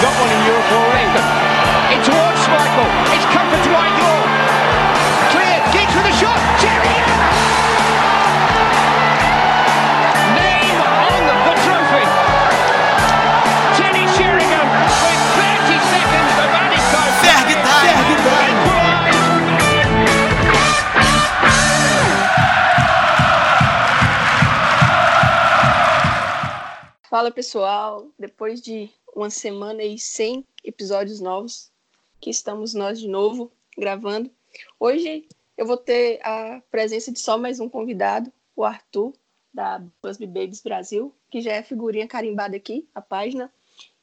got one in Europe Fala pessoal, depois de uma semana e 100 episódios novos, que estamos nós de novo gravando. Hoje eu vou ter a presença de só mais um convidado, o Arthur, da Busby Babies Brasil, que já é figurinha carimbada aqui, a página.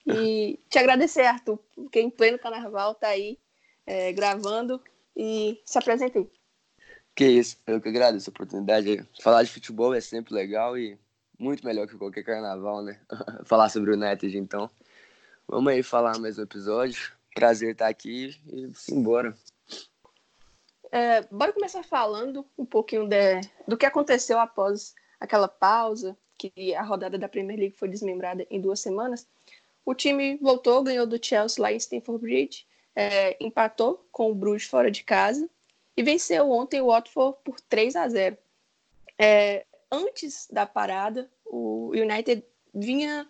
E te agradecer, Arthur, porque em pleno carnaval tá aí é, gravando e se apresentei. Que isso, eu que agradeço a oportunidade. Falar de futebol é sempre legal e muito melhor que qualquer carnaval, né? falar sobre o United, então. Vamos aí falar mais um episódio. Prazer estar aqui e simbora. É, bora começar falando um pouquinho de, do que aconteceu após aquela pausa, que a rodada da Premier League foi desmembrada em duas semanas. O time voltou, ganhou do Chelsea lá em Stamford Bridge, é, empatou com o Bruges fora de casa e venceu ontem o Watford por 3 a 0. É, antes da parada, o United vinha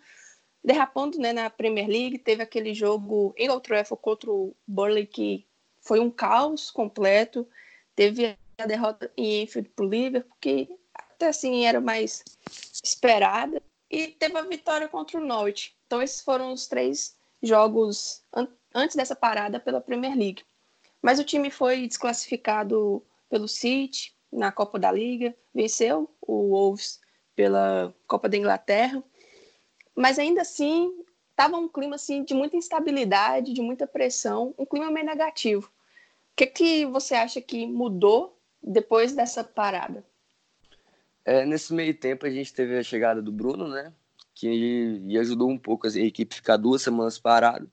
derrapando né, na Premier League, teve aquele jogo em Old Trafford contra o Burnley que foi um caos completo, teve a derrota em Enfield para o Liverpool, que até assim era mais esperada, e teve a vitória contra o Norwich. Então esses foram os três jogos an antes dessa parada pela Premier League. Mas o time foi desclassificado pelo City na Copa da Liga, venceu o Wolves pela Copa da Inglaterra, mas ainda assim estava um clima assim de muita instabilidade, de muita pressão, um clima meio negativo. O que, que você acha que mudou depois dessa parada? É, nesse meio tempo a gente teve a chegada do Bruno, né? Que ajudou um pouco a equipe ficar duas semanas parada,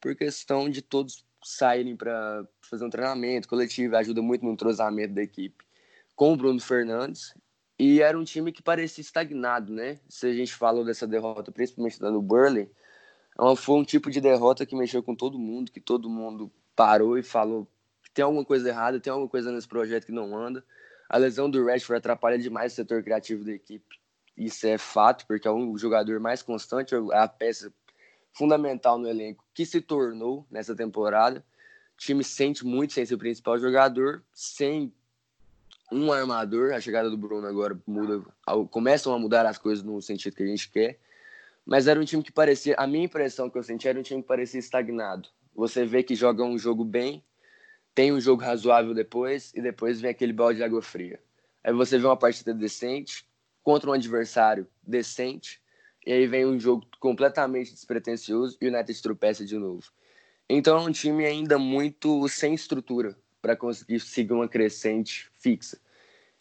por questão de todos saírem para fazer um treinamento coletivo, ajuda muito no entrosamento da equipe. Com o Bruno Fernandes e era um time que parecia estagnado, né? Se a gente falou dessa derrota, principalmente da no Burley, foi um tipo de derrota que mexeu com todo mundo, que todo mundo parou e falou que tem alguma coisa errada, tem alguma coisa nesse projeto que não anda. A lesão do Rashford atrapalha demais o setor criativo da equipe. Isso é fato, porque é um jogador mais constante, é a peça fundamental no elenco que se tornou nessa temporada. O time sente muito sem ser o principal jogador, sem um armador. A chegada do Bruno agora muda, começam a mudar as coisas no sentido que a gente quer. Mas era um time que parecia, a minha impressão que eu senti era um time que parecia estagnado. Você vê que joga um jogo bem, tem um jogo razoável depois e depois vem aquele balde de água fria. Aí você vê uma partida decente contra um adversário decente e aí vem um jogo completamente despretensioso e o United tropeça de novo. Então é um time ainda muito sem estrutura para conseguir seguir uma crescente fixa.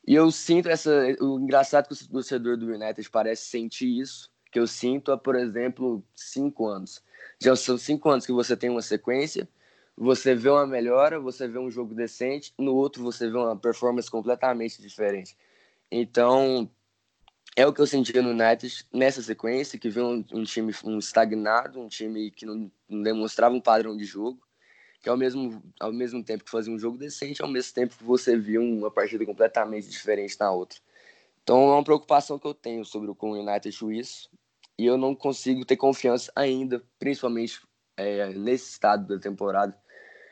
E eu sinto essa. O engraçado é que o torcedor do United parece sentir isso, que eu sinto há, por exemplo, cinco anos. Já são cinco anos que você tem uma sequência, você vê uma melhora, você vê um jogo decente, no outro você vê uma performance completamente diferente. Então, é o que eu senti no United nessa sequência, que vê um, um time um estagnado, um time que não, não demonstrava um padrão de jogo, que ao mesmo, ao mesmo tempo que fazia um jogo decente, ao mesmo tempo que você via uma partida completamente diferente na outra. Então é uma preocupação que eu tenho sobre o United suíço e eu não consigo ter confiança ainda, principalmente é, nesse estado da temporada.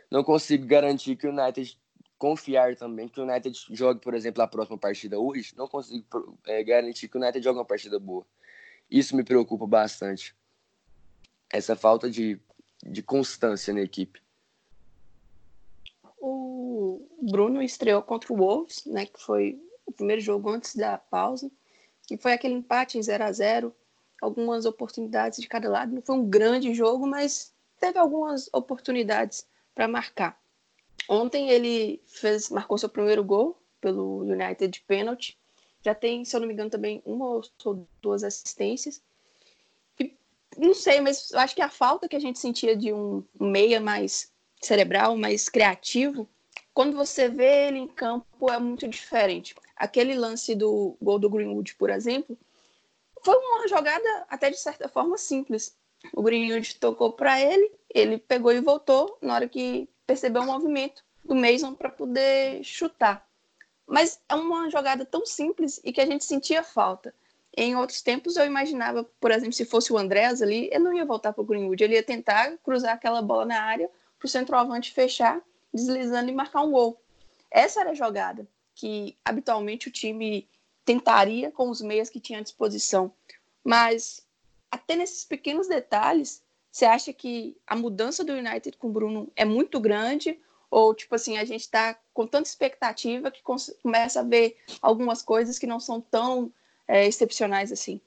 Não consigo garantir que o United confiar também que o United jogue, por exemplo, a próxima partida hoje. Não consigo é, garantir que o United jogue uma partida boa. Isso me preocupa bastante. Essa falta de, de constância na equipe o Bruno estreou contra o Wolves, né, que foi o primeiro jogo antes da pausa, e foi aquele empate em 0 a 0 algumas oportunidades de cada lado. Não foi um grande jogo, mas teve algumas oportunidades para marcar. Ontem ele fez, marcou seu primeiro gol pelo United de pênalti. Já tem, se eu não me engano, também uma ou duas assistências. E, não sei, mas eu acho que a falta que a gente sentia de um meia mais cerebral, mais criativo, quando você vê ele em campo é muito diferente. Aquele lance do gol do Greenwood, por exemplo, foi uma jogada até de certa forma simples. O Greenwood tocou para ele, ele pegou e voltou na hora que percebeu o movimento do Mason para poder chutar. Mas é uma jogada tão simples e que a gente sentia falta. Em outros tempos eu imaginava, por exemplo, se fosse o Andrés ali, ele não ia voltar para o Greenwood, ele ia tentar cruzar aquela bola na área para o centroavante fechar, deslizando e marcar um gol. Essa era a jogada que habitualmente o time tentaria com os meias que tinha à disposição. Mas até nesses pequenos detalhes, você acha que a mudança do United com o Bruno é muito grande? Ou, tipo assim, a gente está com tanta expectativa que começa a ver algumas coisas que não são tão é, excepcionais assim?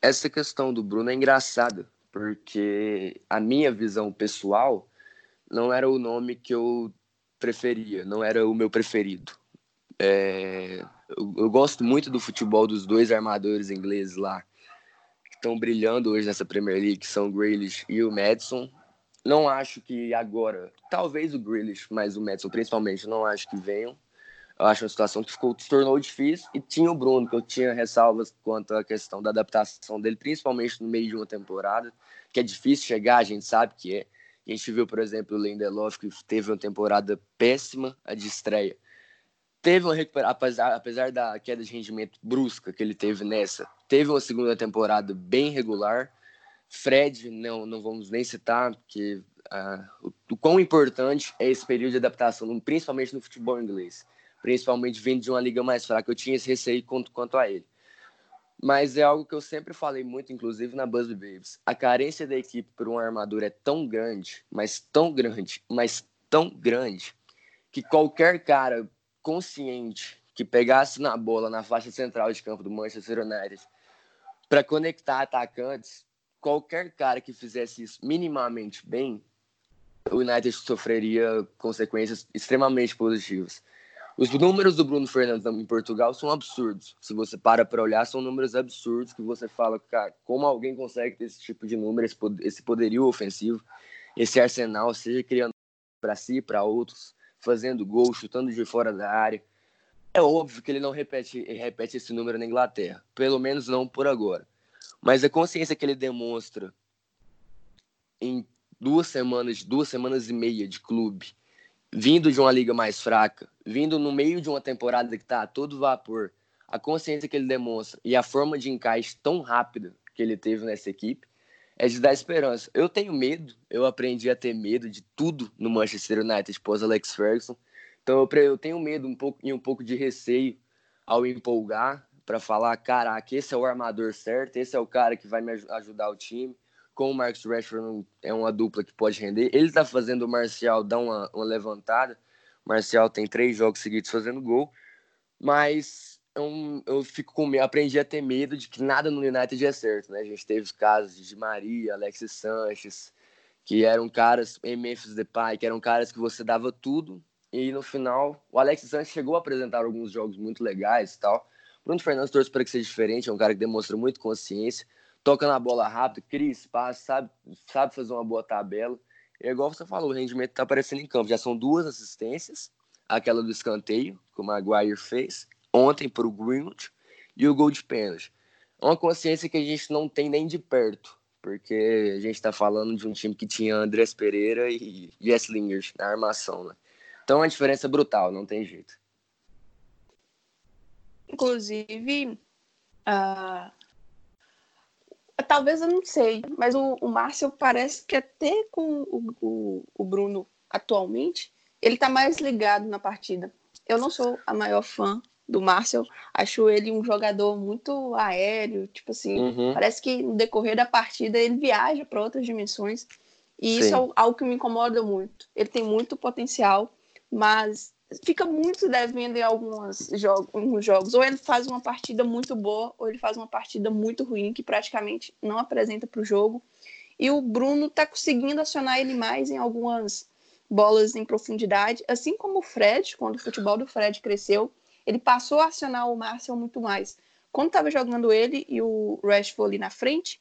Essa questão do Bruno é engraçada, porque a minha visão pessoal não era o nome que eu preferia, não era o meu preferido. É, eu, eu, gosto muito do futebol dos dois armadores ingleses lá, que estão brilhando hoje nessa Premier League, que são o Grealish e o Madison. Não acho que agora, talvez o Grealish, mas o Madison principalmente, não acho que venham. Eu acho uma situação que ficou, se tornou difícil. E tinha o Bruno, que eu tinha ressalvas quanto à questão da adaptação dele, principalmente no meio de uma temporada, que é difícil chegar, a gente sabe que é. A gente viu, por exemplo, o Lindelof, que teve uma temporada péssima a de estreia teve uma recuperação, apesar, apesar da queda de rendimento brusca que ele teve nessa, teve uma segunda temporada bem regular. Fred, não, não vamos nem citar, porque uh, o, o quão importante é esse período de adaptação, principalmente no futebol inglês, principalmente vindo de uma liga mais fraca. Eu tinha esse receio quanto, quanto a ele. Mas é algo que eu sempre falei muito, inclusive na Busby Babes. A carência da equipe por um armador é tão grande, mas tão grande, mas tão grande, que qualquer cara consciente que pegasse na bola na faixa central de campo do Manchester United para conectar atacantes, qualquer cara que fizesse isso minimamente bem, o United sofreria consequências extremamente positivas. Os números do Bruno Fernandes em Portugal são absurdos. Se você para para olhar, são números absurdos que você fala, cara, como alguém consegue ter esse tipo de número, esse poderio ofensivo, esse arsenal, seja criando para si, para outros, fazendo gol, chutando de fora da área. É óbvio que ele não repete, repete esse número na Inglaterra, pelo menos não por agora. Mas a consciência que ele demonstra em duas semanas, duas semanas e meia de clube, vindo de uma liga mais fraca, vindo no meio de uma temporada que está a todo vapor, a consciência que ele demonstra e a forma de encaixe tão rápida que ele teve nessa equipe, é de dar esperança. Eu tenho medo, eu aprendi a ter medo de tudo no Manchester United pós Alex Ferguson. Então eu, tenho medo um pouco e um pouco de receio ao empolgar para falar, caraca, esse é o armador certo, esse é o cara que vai me ajudar o time. Com o Marcus Rashford é uma dupla que pode render. Ele está fazendo o Marcial dar uma, uma levantada. O Marcial tem três jogos seguidos fazendo gol, mas eu, eu fico com medo, aprendi a ter medo de que nada no United é certo, né? A gente teve casos de Maria, Alexis Sanches, que eram caras, em Memphis Depay, que eram caras que você dava tudo e no final o Alexis Sanches chegou a apresentar alguns jogos muito legais e tal. Bruno Fernandes torce para que seja diferente, é um cara que demonstra muito consciência, toca na bola rápido, cria espaço, sabe, sabe fazer uma boa tabela. É igual você falou, o rendimento está aparecendo em campo. Já são duas assistências, aquela do escanteio, que o Maguire fez, ontem para o Greenwood e o gol de pênalti. É uma consciência que a gente não tem nem de perto, porque a gente está falando de um time que tinha Andrés Pereira e Jess Lingers na armação, né? Então é uma diferença brutal, não tem jeito. Inclusive, uh, talvez eu não sei, mas o, o Márcio parece que até com o, o, o Bruno atualmente, ele está mais ligado na partida. Eu não sou a maior fã do Marcel. Acho ele um jogador muito aéreo, tipo assim, uhum. parece que no decorrer da partida ele viaja para outras dimensões. E Sim. isso é algo que me incomoda muito. Ele tem muito potencial, mas fica muito devendo em alguns jogos, alguns jogos. Ou ele faz uma partida muito boa, ou ele faz uma partida muito ruim, que praticamente não apresenta para o jogo. E o Bruno está conseguindo acionar ele mais em algumas bolas em profundidade, assim como o Fred, quando o futebol do Fred cresceu, ele passou a acionar o Marcel muito mais. Quando estava jogando ele e o Rashford ali na frente,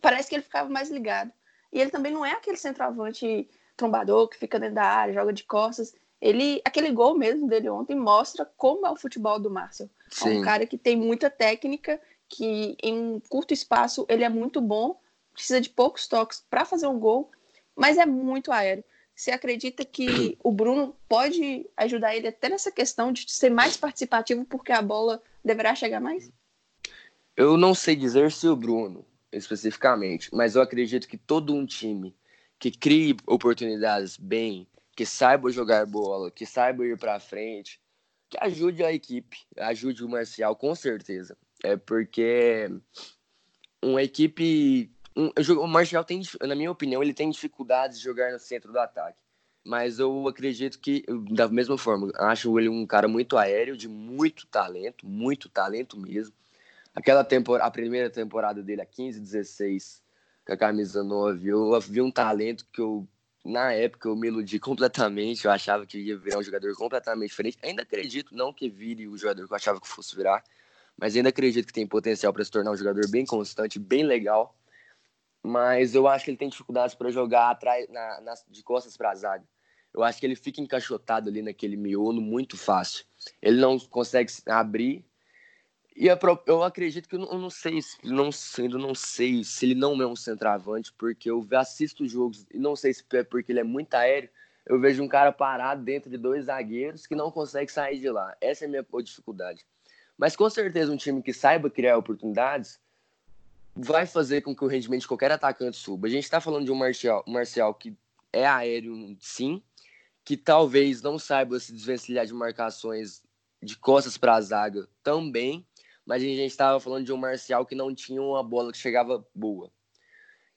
parece que ele ficava mais ligado. E ele também não é aquele centroavante trombador que fica dentro da área, joga de costas. Ele, aquele gol mesmo dele ontem mostra como é o futebol do Márcio. É um cara que tem muita técnica, que em um curto espaço ele é muito bom, precisa de poucos toques para fazer um gol, mas é muito aéreo. Você acredita que o Bruno pode ajudar ele até nessa questão de ser mais participativo porque a bola deverá chegar mais? Eu não sei dizer se o Bruno, especificamente, mas eu acredito que todo um time que crie oportunidades bem, que saiba jogar bola, que saiba ir para frente, que ajude a equipe, ajude o Marcial com certeza. É porque uma equipe um, o Marcial tem, na minha opinião, ele tem dificuldades de jogar no centro do ataque. Mas eu acredito que, da mesma forma, acho ele um cara muito aéreo, de muito talento, muito talento mesmo. Aquela temporada, a primeira temporada dele, a 15, 16, com a camisa 9, eu vi um talento que eu, na época, eu me iludi completamente. Eu achava que ia virar um jogador completamente diferente. Ainda acredito, não que vire o jogador que eu achava que fosse virar, mas ainda acredito que tem potencial para se tornar um jogador bem constante, bem legal mas eu acho que ele tem dificuldades para jogar atrás, na, na, de costas para a zaga. Eu acho que ele fica encaixotado ali naquele miolo muito fácil. Ele não consegue abrir. E eu acredito que eu não, sei, não, ainda não sei se ele não é um centroavante, porque eu assisto jogos e não sei se é porque ele é muito aéreo. Eu vejo um cara parado dentro de dois zagueiros que não consegue sair de lá. Essa é a minha dificuldade. Mas com certeza um time que saiba criar oportunidades vai fazer com que o rendimento de qualquer atacante suba. A gente está falando de um Marcial, um Marcial que é aéreo, sim, que talvez não saiba se desvencilhar de marcações de costas para a zaga também, mas a gente estava falando de um Marcial que não tinha uma bola que chegava boa.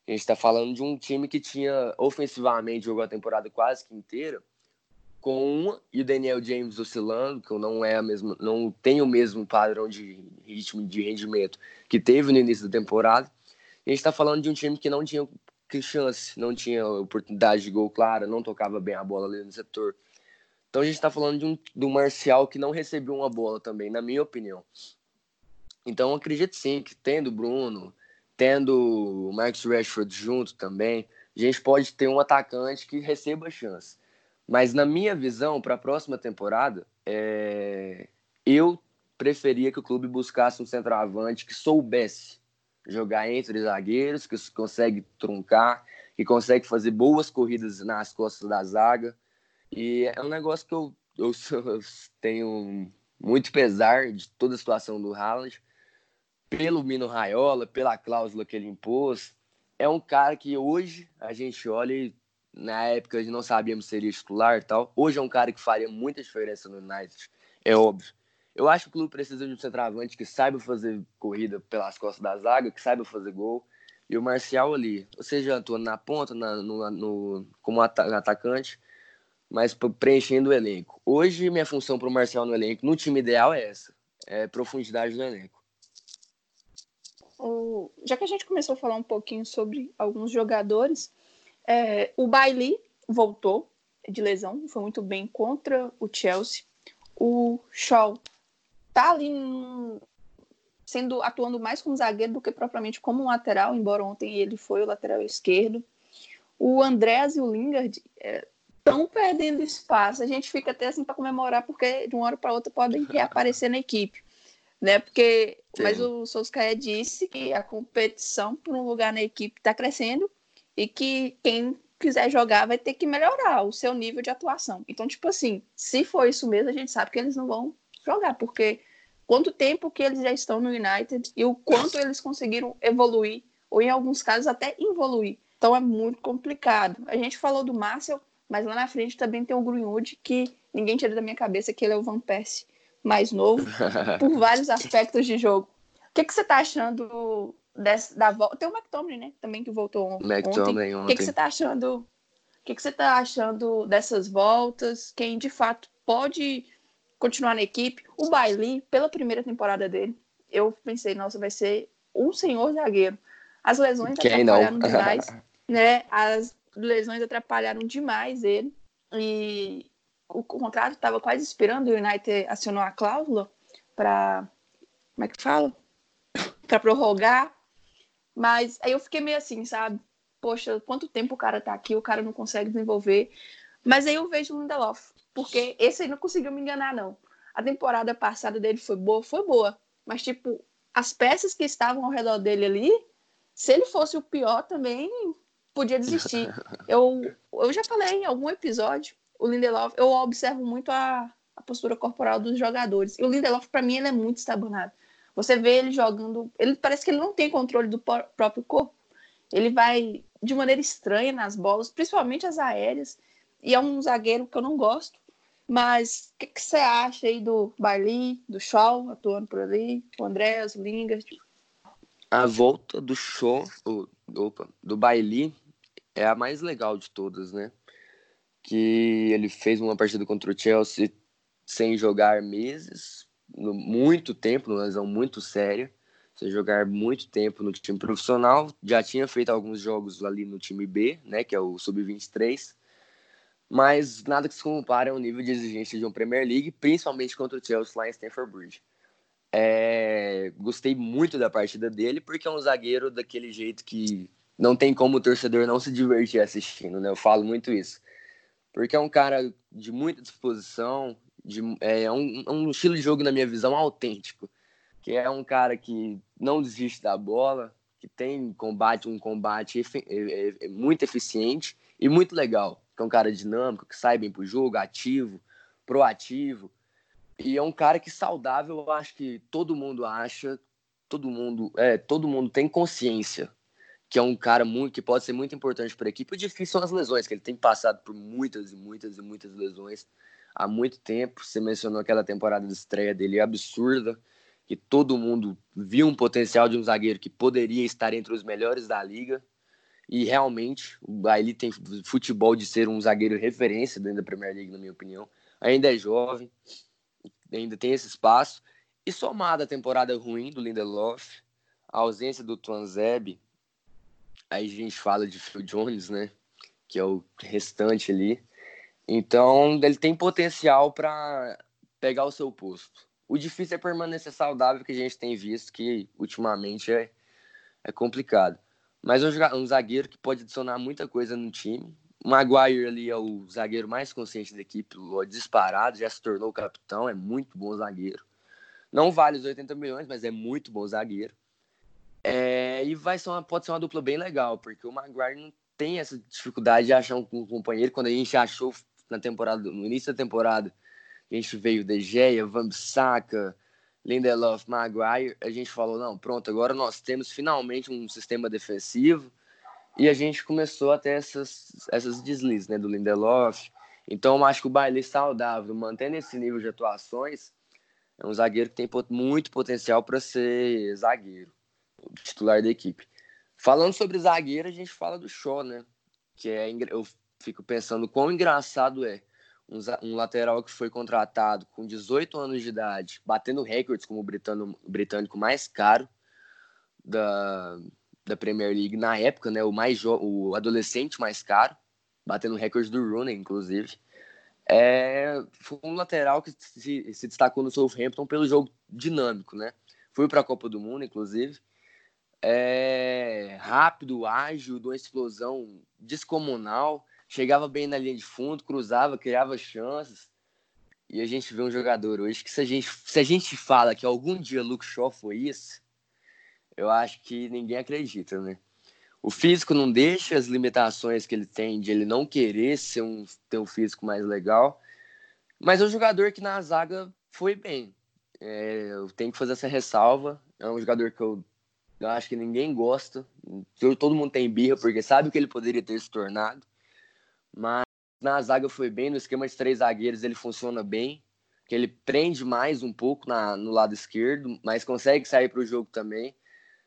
A gente está falando de um time que tinha ofensivamente jogou a temporada quase que inteira com uma e o Daniel James oscilando, que não é a mesma, não tem o mesmo padrão de ritmo de rendimento que teve no início da temporada. A gente está falando de um time que não tinha chance, não tinha oportunidade de gol clara, não tocava bem a bola ali no setor. Então a gente está falando de um, um Marcial que não recebeu uma bola também, na minha opinião. Então acredito sim que tendo o Bruno, tendo o Marcus Rashford junto também, a gente pode ter um atacante que receba chance. Mas na minha visão, para a próxima temporada, é... eu preferia que o clube buscasse um centroavante que soubesse jogar entre zagueiros, que consegue truncar, que consegue fazer boas corridas nas costas da zaga. E é um negócio que eu, eu, eu tenho muito pesar de toda a situação do Haaland, pelo Mino Raiola, pela cláusula que ele impôs. É um cara que hoje a gente olha e na época a gente não sabíamos se seria titular e tal. Hoje é um cara que faria muita diferença no United, é óbvio. Eu acho que o clube precisa de um centroavante que saiba fazer corrida pelas costas da zaga, que saiba fazer gol. E o Marcial ali, ou seja, atuando na ponta, na, no, no, como atacante, mas preenchendo o elenco. Hoje, minha função para o Marcial no elenco, no time ideal, é essa: é profundidade do elenco. O... Já que a gente começou a falar um pouquinho sobre alguns jogadores, é, o Bailey voltou de lesão, foi muito bem contra o Chelsea. O Shaw tá ali sendo atuando mais como zagueiro do que propriamente como lateral, embora ontem ele foi o lateral esquerdo. O Andrés e o Lingard estão é, perdendo espaço. A gente fica até assim para comemorar porque de uma hora para outra podem reaparecer na equipe, né? Porque Sim. mas o Solskjaer disse que a competição por um lugar na equipe está crescendo e que quem quiser jogar vai ter que melhorar o seu nível de atuação. Então, tipo assim, se for isso mesmo, a gente sabe que eles não vão jogar, porque quanto tempo que eles já estão no United e o quanto eles conseguiram evoluir, ou em alguns casos até evoluir. Então é muito complicado. A gente falou do Marcel, mas lá na frente também tem o Greenwood, que ninguém tira da minha cabeça que ele é o Van Persie mais novo, por vários aspectos de jogo. O que, que você está achando dessa, da volta. Tem o McTominay, né? Também que voltou ontem. O que, que você tá achando? O que, que você tá achando dessas voltas? Quem de fato pode continuar na equipe? O Bailey, pela primeira temporada dele, eu pensei, nossa, vai ser um senhor zagueiro. As lesões Quem atrapalharam não? demais, né? As lesões atrapalharam demais ele. E o contrato estava quase esperando, o United acionou a cláusula para como é que fala? Para prorrogar mas aí eu fiquei meio assim, sabe? Poxa, quanto tempo o cara tá aqui, o cara não consegue desenvolver. Mas aí eu vejo o Lindelof, porque esse aí não conseguiu me enganar, não. A temporada passada dele foi boa, foi boa. Mas, tipo, as peças que estavam ao redor dele ali Se ele fosse o pior também, podia desistir. eu, eu já falei em algum episódio, o Lindelof, eu observo muito a, a postura corporal dos jogadores. E o Lindelof, para mim, ele é muito estabanado. Você vê ele jogando, ele parece que ele não tem controle do próprio corpo. Ele vai de maneira estranha nas bolas, principalmente as aéreas. E é um zagueiro que eu não gosto. Mas o que, que, você acha aí do Bailey, do Shaw atuando por ali, o Andrés, o Lingard? A volta do Shaw, opa, do Bailey é a mais legal de todas, né? Que ele fez uma partida contra o Chelsea sem jogar meses, muito tempo, uma lesão muito séria, sem jogar muito tempo no time profissional. Já tinha feito alguns jogos ali no time B, né, que é o sub-23, mas nada que se compare ao nível de exigência de uma Premier League, principalmente contra o Chelsea lá em Stamford Bridge. É, gostei muito da partida dele, porque é um zagueiro daquele jeito que não tem como o torcedor não se divertir assistindo, né? Eu falo muito isso. Porque é um cara de muita disposição, de, é um, um estilo de jogo, na minha visão, autêntico. Que é um cara que não desiste da bola, que tem combate, um combate é, é, é muito eficiente e muito legal. Que é um cara dinâmico, que sai bem pro jogo, ativo, proativo. E é um cara que saudável, eu acho que todo mundo acha, todo mundo, é, todo mundo tem consciência que é um cara muito que pode ser muito importante para a equipe. O difícil são as lesões, que ele tem passado por muitas e muitas e muitas lesões há muito tempo. Você mencionou aquela temporada de estreia dele absurda, que todo mundo viu um potencial de um zagueiro que poderia estar entre os melhores da liga. E realmente, Bailey tem futebol de ser um zagueiro referência dentro da Premier League, na minha opinião. Ainda é jovem, ainda tem esse espaço. E somada a temporada ruim do Lindelof, a ausência do Tuanzebe, aí a gente fala de Phil Jones, né? Que é o restante ali. Então, ele tem potencial para pegar o seu posto. O difícil é permanecer saudável, que a gente tem visto que ultimamente é, é complicado. Mas um, um zagueiro que pode adicionar muita coisa no time. O Maguire ali é o zagueiro mais consciente da equipe, disparado, já se tornou capitão, é muito bom zagueiro. Não vale os 80 milhões, mas é muito bom zagueiro. É, e vai ser uma, pode ser uma dupla bem legal, porque o Maguire não tem essa dificuldade de achar um, companheiro. Quando a gente achou na temporada, no início da temporada, a gente veio De Gea, Van Bissaka, Lindelof, Maguire, a gente falou, não, pronto, agora nós temos finalmente um sistema defensivo e a gente começou a ter essas, essas deslizes, né, do Lindelof. Então, eu acho que o Bailey saudável, mantendo esse nível de atuações, é um zagueiro que tem muito potencial para ser zagueiro titular da equipe. Falando sobre zagueiro, a gente fala do Shaw, né? Que é, eu fico pensando quão engraçado é um, um, lateral que foi contratado com 18 anos de idade, batendo recordes como o britânico, o britânico mais caro da, da Premier League na época, né? O, mais o adolescente mais caro, batendo recordes do Rooney, inclusive. É, foi um lateral que se, se destacou no Southampton pelo jogo dinâmico, né? Foi para a Copa do Mundo, inclusive é, rápido, ágil, de uma explosão descomunal, chegava bem na linha de fundo, cruzava, criava chances. E a gente vê um jogador hoje que se a gente, se a gente fala que algum dia Luke Shaw foi isso, eu acho que ninguém acredita, né? O físico não deixa as limitações que ele tem de ele não querer ser um, ter um físico mais legal, mas é um jogador que na zaga foi bem. É, eu tenho que fazer essa ressalva. É um jogador que eu eu acho que ninguém gosta. Todo mundo tem birra porque sabe o que ele poderia ter se tornado. Mas na zaga foi bem, no esquema de três zagueiros ele funciona bem. Que ele prende mais um pouco na, no lado esquerdo, mas consegue sair para o jogo também.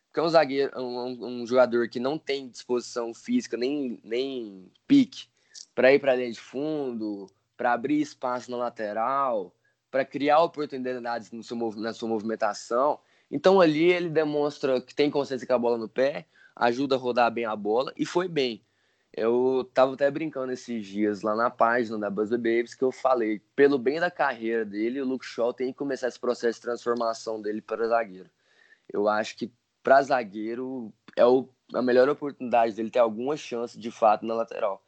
Porque é um zagueiro, um, um, jogador que não tem disposição física nem, nem pique para ir para dentro de fundo, para abrir espaço na lateral, para criar oportunidades no seu, na sua movimentação. Então ali ele demonstra que tem consciência com a bola no pé, ajuda a rodar bem a bola e foi bem. Eu tava até brincando esses dias lá na página da Buzz Babies que eu falei, pelo bem da carreira dele, o Luke Shaw tem que começar esse processo de transformação dele para zagueiro. Eu acho que para zagueiro é o, a melhor oportunidade dele ter alguma chance de fato na lateral.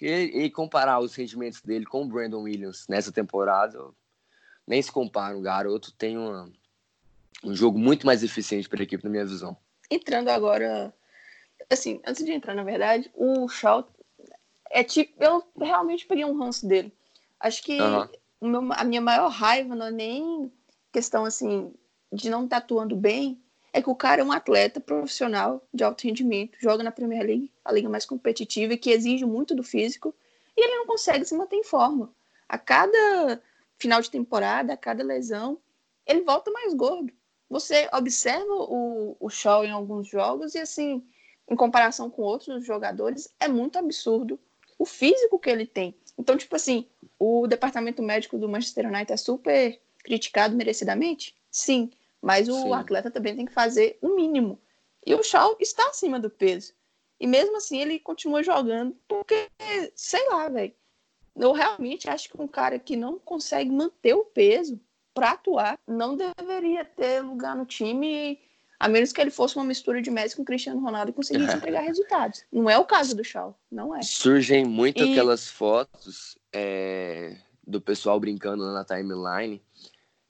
E, e comparar os rendimentos dele com o Brandon Williams nessa temporada, nem se compara. O garoto tem uma, um jogo muito mais eficiente para a equipe, na minha visão. Entrando agora assim, antes de entrar, na verdade, o Shaw é tipo, eu realmente peguei um ranço dele. Acho que o meu- a minha maior raiva não é nem questão assim de não estar atuando bem, é que o cara é um atleta profissional de alto rendimento, joga na Premier League, a liga mais competitiva e que exige muito do físico, e ele não consegue se manter em forma. A cada final de temporada, a cada lesão, ele volta mais gordo. Você observa o, o Shaw em alguns jogos e assim, em comparação com outros jogadores, é muito absurdo o físico que ele tem. Então, tipo assim, o departamento médico do Manchester United é super criticado merecidamente? Sim, mas o Sim. atleta também tem que fazer o mínimo. E o Shaw está acima do peso. E mesmo assim ele continua jogando porque, sei lá, velho. Eu realmente acho que um cara que não consegue manter o peso para atuar não deveria ter lugar no time, a menos que ele fosse uma mistura de Messi com Cristiano Ronaldo e conseguisse entregar resultados. Não é o caso do Shaw, não é. Surgem muito E- aquelas fotos é, do pessoal brincando na timeline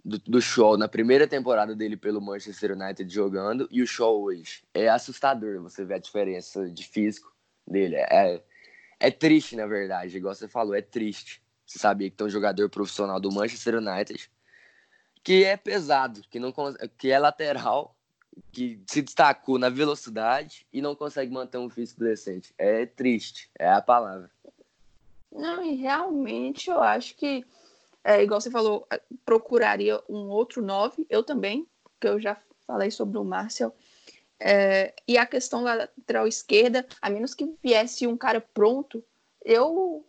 do, do Shaw na primeira temporada dele pelo Manchester United jogando e o Shaw hoje. É assustador você ver a diferença de físico dele. É, é triste, na verdade, igual você falou, é triste. Você sabia que tem um jogador profissional do Manchester United que é pesado, que, não, que é lateral, que se destacou na velocidade e não consegue manter um físico decente. É triste, é a palavra. Não, e realmente eu acho que, é, igual você falou, procuraria um outro 9, eu também, porque eu já falei sobre o Marcel. É, e a questão lateral esquerda, a menos que viesse um cara pronto, eu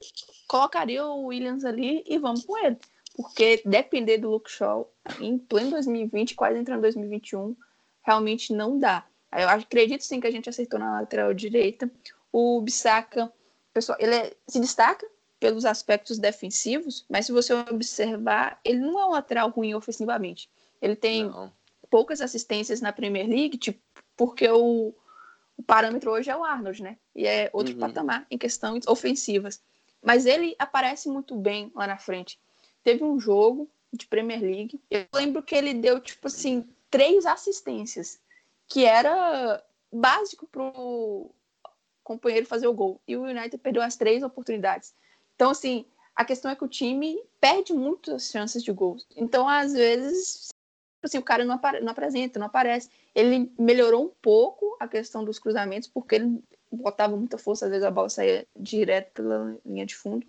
colocaria o Williams ali e vamos com ele. Porque depender do Luke Shaw em pleno 2020, quase entrando em 2021, realmente não dá. Eu acredito sim que a gente acertou na lateral direita. O Bissaka, pessoal, ele é- se destaca pelos aspectos defensivos, mas se você observar, ele não é um lateral ruim ofensivamente. Ele tem Não. poucas assistências na Premier League, tipo, porque o, o parâmetro hoje é o Arnold, né? E é outro Uhum. patamar em questões ofensivas. Mas ele aparece muito bem lá na frente. Teve um jogo de Premier League, eu lembro que ele deu, tipo assim, três assistências, que era básico pro companheiro fazer o gol. E o United perdeu as três oportunidades. Então, assim, a questão é que o time perde muitas chances de gols. Então, às vezes, tipo assim, o cara não, não apresenta, não aparece. Ele melhorou um pouco a questão dos cruzamentos, porque ele botava muita força, às vezes a bola saía direto pela linha de fundo.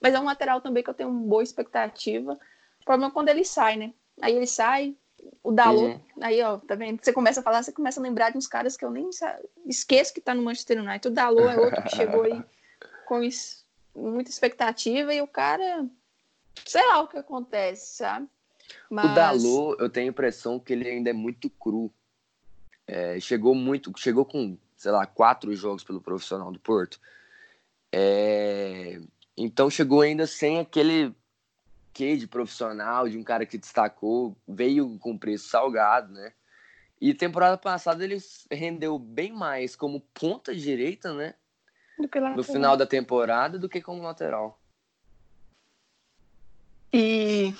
Mas é um lateral também que eu tenho uma boa expectativa. O problema é quando ele sai, né? Aí ele sai, o Dalot, Uhum. aí ó, tá vendo? Você começa a falar, você começa a lembrar de uns caras que eu nem esqueço que tá no Manchester United. O Dalot é outro que chegou aí com muita expectativa e o cara, sei lá o que acontece, sabe? Mas... O Dalot, eu tenho a impressão que ele ainda é muito cru. É, chegou muito, chegou com, sei lá, quatro jogos pelo profissional do Porto. É, então chegou ainda sem aquele quê de profissional, de um cara que destacou, veio com preço salgado, né? E temporada passada ele rendeu bem mais como ponta direita, né? do que lá No final da temporada do que como lateral. E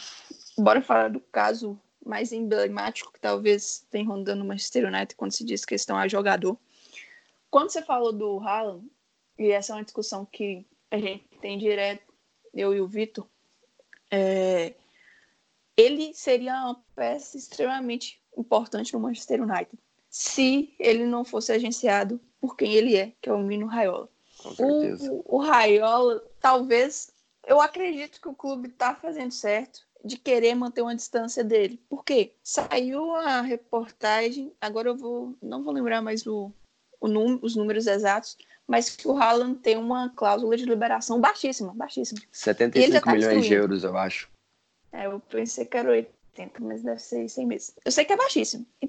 bora falar do caso mais emblemático que talvez tenha rondando o Manchester United quando se diz questão a jogador. Quando você falou do Haaland, e essa é uma discussão que a gente tem direto, eu e o Vitor, é, ele seria uma peça extremamente importante no Manchester United se ele não fosse agenciado por quem ele é, que é o Mino Raiola. O, o Raiola, talvez, eu acredito que o clube está fazendo certo de querer manter uma distância dele. Por quê? Saiu a reportagem, agora eu vou, não vou lembrar mais o, o num, os números exatos, mas que o Haaland tem uma cláusula de liberação baixíssima, baixíssima. E ele já 75 tá milhões de euros, eu acho. É, eu pensei que era 80, mas deve ser 100 meses. Eu sei que é baixíssimo. E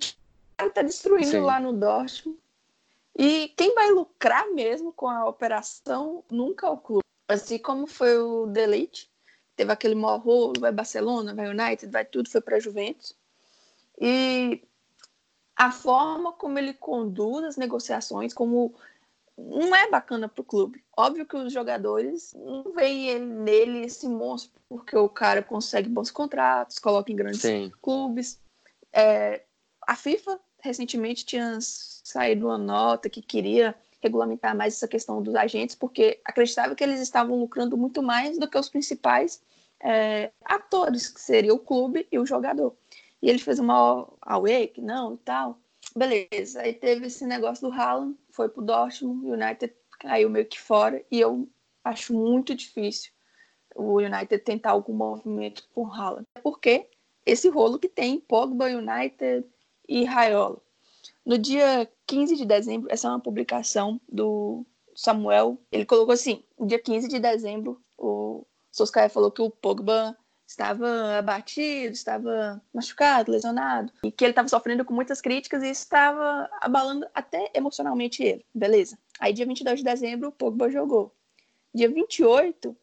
ele tá destruindo Sim. lá no Dortmund. E quem vai lucrar mesmo com a operação nunca é o clube. Assim como foi o Delete, teve aquele maior rolo, vai Barcelona, vai United, vai tudo, foi para Juventus. E a forma como ele conduz as negociações, como não é bacana para o clube. Óbvio que os jogadores não veem ele- nele esse monstro, porque o cara consegue bons contratos, coloca em grandes Sim. clubes. É, a FIFA recentemente tinha saído uma nota que queria regulamentar mais essa questão dos agentes, porque acreditava que eles estavam lucrando muito mais do que os principais é, atores, que seria o clube e o jogador. E ele fez uma away, que não e tal. Beleza, aí teve esse negócio do Haaland, foi pro Dortmund, o United caiu meio que fora, e eu acho muito difícil o United tentar algum movimento com o Haaland. Porque esse rolo que tem Pogba, United e Raiola. No dia 15 de dezembro, essa é uma publicação do Samuel, ele colocou assim, no dia 15 de dezembro, o Solskjaer falou que o Pogba estava abatido, estava machucado, lesionado, e que ele estava sofrendo com muitas críticas e estava abalando até emocionalmente ele, beleza. Aí dia 22 de dezembro, o Pogba jogou. Dia 28,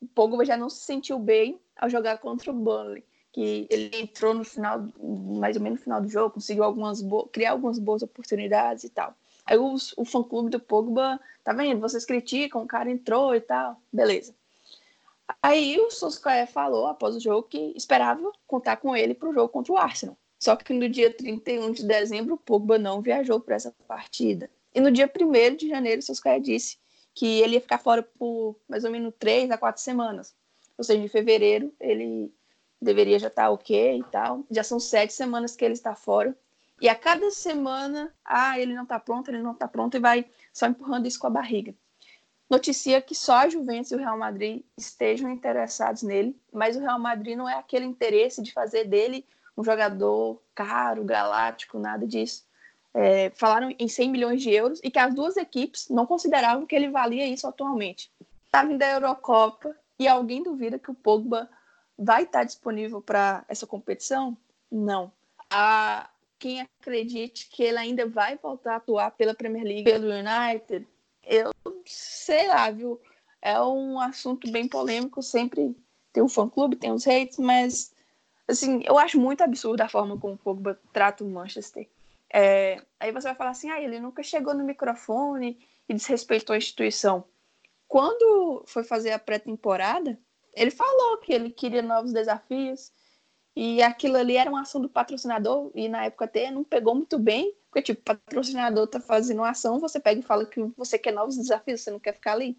o Pogba já não se sentiu bem ao jogar contra o Burnley, que ele entrou no final, mais ou menos no final do jogo, conseguiu algumas criar algumas boas oportunidades e tal. Aí o fã-clube do Pogba, tá vendo? Vocês criticam, o cara entrou e tal, beleza. Aí o Solskjaer falou após o jogo que esperava contar com ele para o jogo contra o Arsenal. Só que no dia 31 de dezembro, o Pogba não viajou para essa partida. E no dia 1 de janeiro, o Solskjaer disse que ele ia ficar fora por mais ou menos três a quatro semanas. Ou seja, em fevereiro ele deveria já estar tá ok e tal. Já são sete semanas que ele está fora. E a cada semana, ah, ele não está pronto, ele não está pronto, e vai só empurrando isso com a barriga noticia que só a Juventus e o Real Madrid estejam interessados nele, mas o Real Madrid não é aquele interesse de fazer dele um jogador caro, galáctico, nada disso. É, falaram em 100 milhões de euros e que as duas equipes não consideravam que ele valia isso atualmente. Está vindo a Eurocopa e alguém duvida que o Pogba vai estar disponível para essa competição? Não. Há quem acredite que ele ainda vai voltar a atuar pela Premier League, pelo United, eu sei lá, viu? É um assunto bem polêmico, sempre tem o fã-clube, tem os hates, mas assim, eu acho muito absurdo a forma como o Pogba trata o Manchester. É, aí você vai falar assim, ah, ele nunca chegou no microfone e desrespeitou a instituição. Quando foi fazer a pré-temporada, ele falou que ele queria novos desafios e aquilo ali era uma ação do patrocinador e na época até não pegou muito bem, porque, tipo, o patrocinador tá fazendo uma ação, você pega e fala que você quer novos desafios, você não quer ficar ali.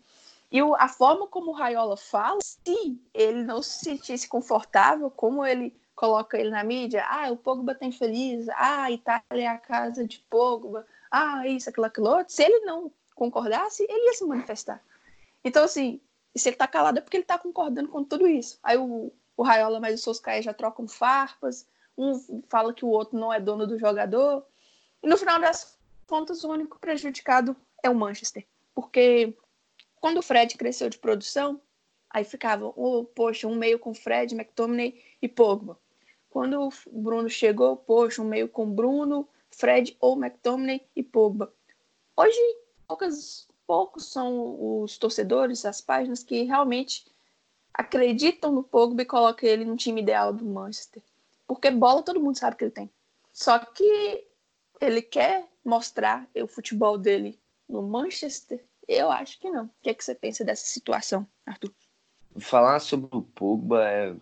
E o, a forma como o Raiola fala, se ele não se sentisse confortável, como ele coloca ele na mídia, ah, o Pogba tá infeliz, ah, a Itália é a casa de Pogba, ah, isso, aquilo, aquilo outro. Se ele não concordasse, ele ia se manifestar. Então, assim, se ele tá calado é porque ele tá concordando com tudo isso. Aí o, o Raiola mais o Soscaia já trocam farpas, um fala que o outro não é dono do jogador. E no final das contas, o único prejudicado é o Manchester. Porque quando o Fred cresceu de produção, aí ficava, oh, poxa, um meio com Fred, McTominay e Pogba. Quando o Bruno chegou, poxa, um meio com Bruno, Fred ou McTominay e Pogba. Hoje, poucas, poucos são os torcedores, as páginas que realmente acreditam no Pogba e colocam ele no time ideal do Manchester. Porque bola todo mundo sabe que ele tem. Só que ele quer mostrar o futebol dele no Manchester? Eu acho que não. O que, é que você pensa dessa situação, Arthur? Falar sobre o Pogba é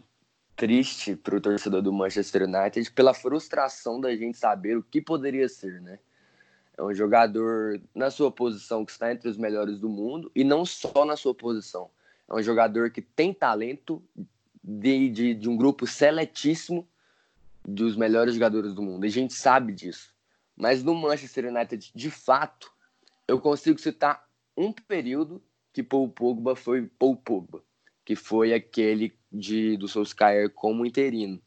triste para o torcedor do Manchester United pela frustração da gente saber o que poderia ser, né? É um jogador na sua posição que está entre os melhores do mundo e não só na sua posição. É um jogador que tem talento de, de, de um grupo seletíssimo dos melhores jogadores do mundo. E a gente sabe disso. Mas no Manchester United, de fato, eu consigo citar um período que Paul Pogba foi Paul Pogba, que foi aquele de do Solskjaer como interino,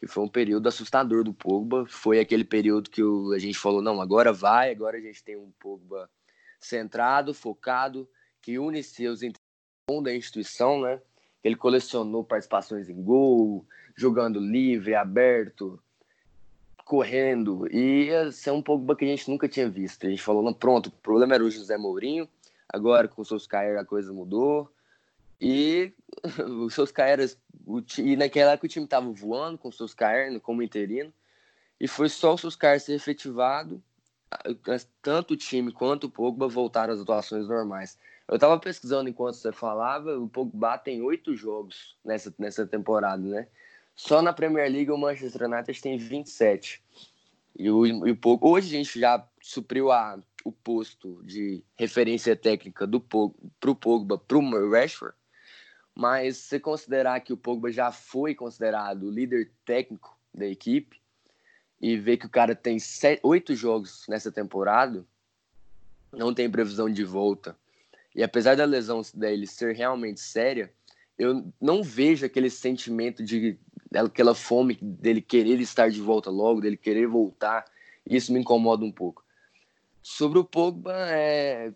que foi um período assustador do Pogba, foi aquele período que o, a gente falou, não, agora vai, agora a gente tem um Pogba centrado, focado, que une seus da instituição, né? Ele colecionou participações em gol, jogando livre, aberto, correndo. E esse é um Pogba que a gente nunca tinha visto. A gente falou, não, pronto, o problema era o José Mourinho, agora com o Solskjaer a coisa mudou. E o Solskjaer, o, e naquela época o time estava voando com o Solskjaer como interino. E foi só o Solskjaer ser efetivado, tanto o time quanto o Pogba voltaram às atuações normais. Eu estava pesquisando enquanto você falava, o Pogba tem oito jogos nessa, nessa temporada, né? Só na Premier League o Manchester United tem 27. E o, e o pouco, hoje a gente já supriu a, o posto de referência técnica do para o Pogba, para o Rashford, mas se considerar que o Pogba já foi considerado o líder técnico da equipe e ver que o cara tem oito jogos nessa temporada, não tem previsão de volta, e apesar da lesão dele ser realmente séria, eu não vejo aquele sentimento de aquela fome dele querer estar de volta logo, dele querer voltar. Isso me incomoda um pouco. Sobre o Pogba, é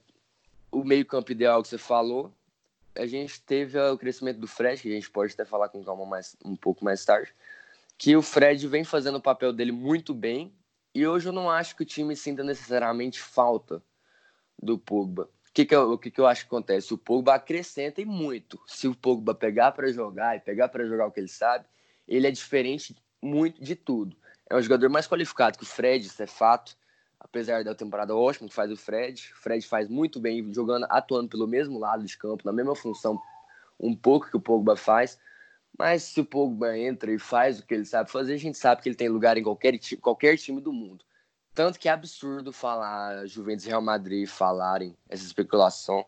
o meio-campo ideal que você falou. A gente teve o crescimento do Fred, que a gente pode até falar com calma mais, um pouco mais tarde, que o Fred vem fazendo o papel dele muito bem. E hoje eu não acho que o time sinta necessariamente falta do Pogba que, que, eu, o que, que eu acho que acontece? O Pogba acrescenta e muito. Se o Pogba pegar para jogar e pegar para jogar o que ele sabe, ele é diferente muito de tudo. É um jogador mais qualificado que o Fred, isso é fato. Apesar da temporada ótima que faz o Fred, o Fred faz muito bem jogando, atuando pelo mesmo lado de campo, na mesma função, um pouco que o Pogba faz. Mas se o Pogba entra e faz o que ele sabe fazer, a gente sabe que ele tem lugar em qualquer, qualquer time do mundo. Tanto que é absurdo falar Juventus e Real Madrid falarem essa especulação.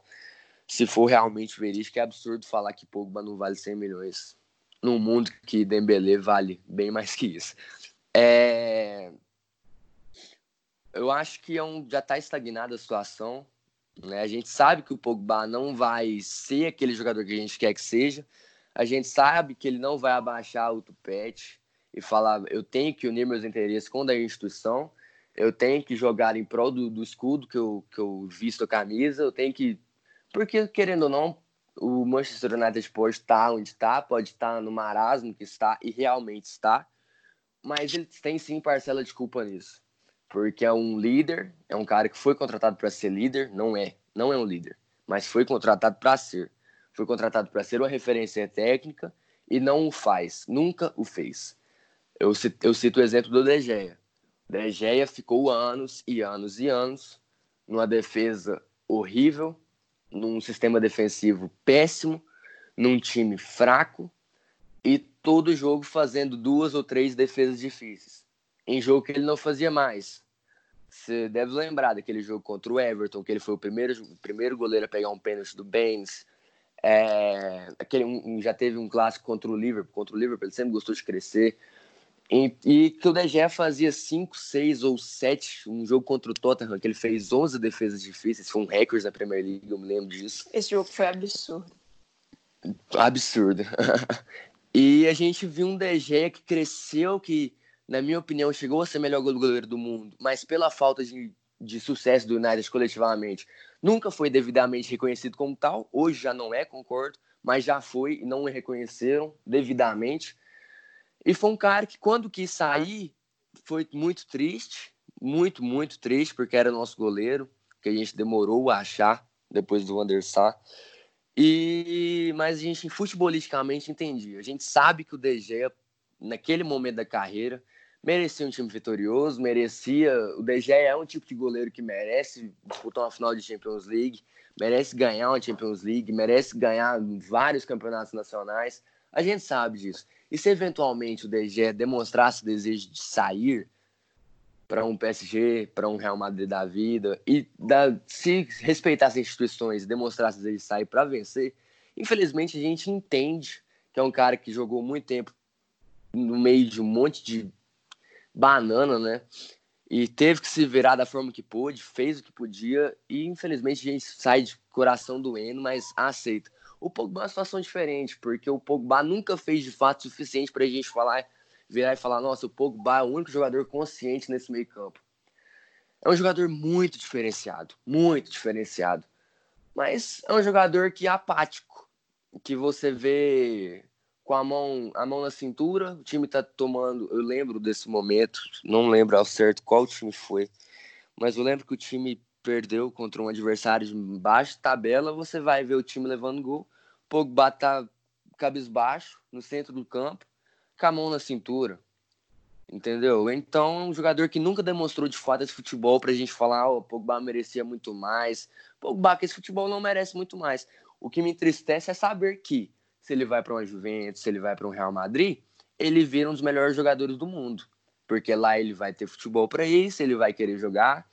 Se for realmente verídico, é absurdo falar que Pogba não vale 100 milhões. Num mundo que Dembélé vale bem mais que isso. É... Eu acho que é um... já está estagnada a situação. Né? A gente sabe que o Pogba não vai ser aquele jogador que a gente quer que seja. A gente sabe que ele não vai abaixar o tupete e falar eu tenho que unir meus interesses com o da instituição eu tenho que jogar em prol do, do escudo que eu, que eu visto a camisa, eu tenho que. Porque, querendo ou não, o Manchester United pode estar onde está, pode estar no marasmo que está, e realmente está, mas ele tem sim parcela de culpa nisso. Porque é um líder, é um cara que foi contratado para ser líder, não é, não é um líder, mas foi contratado para ser. Foi contratado para ser uma referência técnica e não o faz, nunca o fez. Eu cito, eu cito o exemplo do De Gea. De Gea ficou anos e anos e anos numa defesa horrível, num sistema defensivo péssimo, num time fraco e todo jogo fazendo duas ou três defesas difíceis. Em jogo que ele não fazia mais. Você deve lembrar daquele jogo contra o Everton, que ele foi o primeiro, o primeiro goleiro a pegar um pênalti do Baines. É, aquele, um, já teve um clássico contra o Liverpool. Contra o Liverpool, ele sempre gostou de crescer. E, e, que o DG fazia 5, 6 ou 7, um jogo contra o Tottenham, que ele fez 11 defesas difíceis, foi um recorde da Premier League, eu me lembro disso. Esse jogo foi absurdo. Absurdo. e a gente viu um DG que cresceu, que, na minha opinião, chegou a ser melhor goleiro do mundo, mas pela falta de, de sucesso do United coletivamente, nunca foi devidamente reconhecido como tal. Hoje já não é, concordo, mas já foi e não o reconheceram devidamente. E foi um cara que, quando quis sair, foi muito triste, muito, muito triste, porque era nosso goleiro, que a gente demorou a achar depois do Van E mas a gente futebolisticamente entendia. A gente sabe que o Gea, naquele momento da carreira, merecia um time vitorioso, merecia. O Gea é um tipo de goleiro que merece disputar uma final de Champions League, merece ganhar uma Champions League, merece ganhar vários campeonatos nacionais. A gente sabe disso. E se eventualmente o DG demonstrasse o desejo de sair para um PSG, para um Real Madrid da vida, e da, se respeitasse as instituições e demonstrasse o desejo de sair para vencer, infelizmente a gente entende que é um cara que jogou muito tempo no meio de um monte de banana, né? E teve que se virar da forma que pôde, fez o que podia, e infelizmente a gente sai de coração doendo, mas aceita. O Pogba é uma situação diferente, porque o Pogba nunca fez de fato o suficiente para a gente falar, virar e falar: nossa, o Pogba é o único jogador consciente nesse meio-campo. É um jogador muito diferenciado, muito diferenciado. Mas é um jogador que é apático, que você vê com a mão, a mão na cintura, o time tá tomando. Eu lembro desse momento, não lembro ao certo qual time foi, mas eu lembro que o time perdeu contra um adversário de baixa tabela, você vai ver o time levando gol. Pogba tá cabisbaixo no centro do campo, com a mão na cintura. Entendeu? Então, um jogador que nunca demonstrou de fato esse futebol pra gente falar, o oh, Pogba merecia muito mais. Pogba, que esse futebol não merece muito mais. O que me entristece é saber que, se ele vai para uma Juventus, se ele vai para um Real Madrid, ele vira um dos melhores jogadores do mundo. Porque lá ele vai ter futebol para isso, ele vai querer jogar,